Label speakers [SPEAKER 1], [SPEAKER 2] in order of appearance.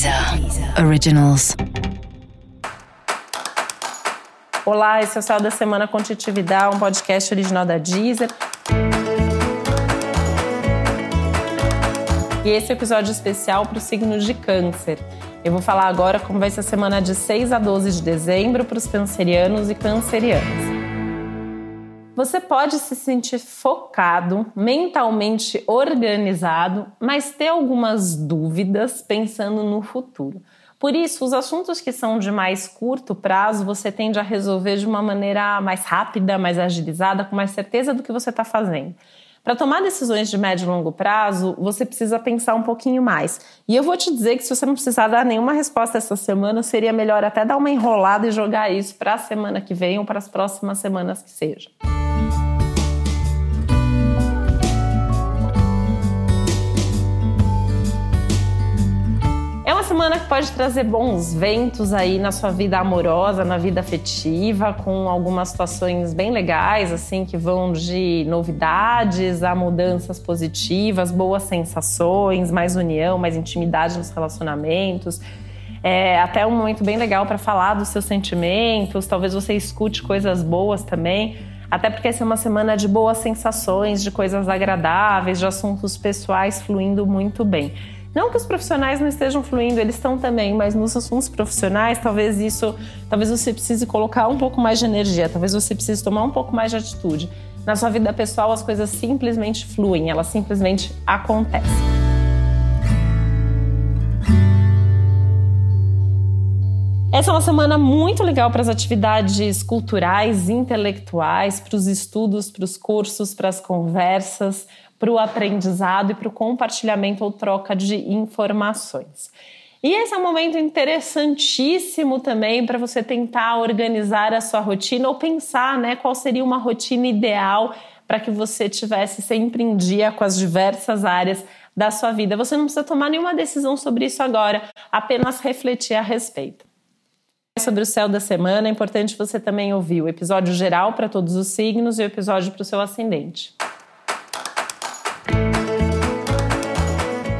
[SPEAKER 1] Deezer Originals.
[SPEAKER 2] Olá, esse é o Céu da Semana Contitividade, um podcast original da Deezer. E esse é episódio especial para o signo de Câncer. Eu vou falar agora como vai ser a semana de 6 a 12 de dezembro para os cancerianos e cancerianas. Você pode se sentir focado, mentalmente organizado, mas ter algumas dúvidas pensando no futuro. Por isso, os assuntos que são de mais curto prazo, você tende a resolver de uma maneira mais rápida, mais agilizada, com mais certeza do que você está fazendo. Para tomar decisões de médio e longo prazo, você precisa pensar um pouquinho mais. E eu vou te dizer que se você não precisar dar nenhuma resposta essa semana, seria melhor até dar uma enrolada e jogar isso para a semana que vem ou para as próximas semanas que sejam. Semana que pode trazer bons ventos aí na sua vida amorosa, na vida afetiva, com algumas situações bem legais, assim, que vão de novidades a mudanças positivas, boas sensações, mais união, mais intimidade nos relacionamentos. É até um momento bem legal para falar dos seus sentimentos, talvez você escute coisas boas também. Até porque essa é uma semana de boas sensações, de coisas agradáveis, de assuntos pessoais fluindo muito bem. Não que os profissionais não estejam fluindo, eles estão também, mas nos assuntos profissionais, talvez isso, talvez você precise colocar um pouco mais de energia, talvez você precise tomar um pouco mais de atitude. Na sua vida pessoal, as coisas simplesmente fluem, elas simplesmente acontecem. Essa é uma semana muito legal para as atividades culturais, intelectuais, para os estudos, para os cursos, para as conversas, para o aprendizado e para o compartilhamento ou troca de informações. E esse é um momento interessantíssimo também para você tentar organizar a sua rotina ou pensar né, qual seria uma rotina ideal para que você tivesse sempre em dia com as diversas áreas da sua vida. Você não precisa tomar nenhuma decisão sobre isso agora, apenas refletir a respeito. Sobre o céu da semana, é importante você também ouvir o episódio geral para todos os signos e o episódio para o seu ascendente.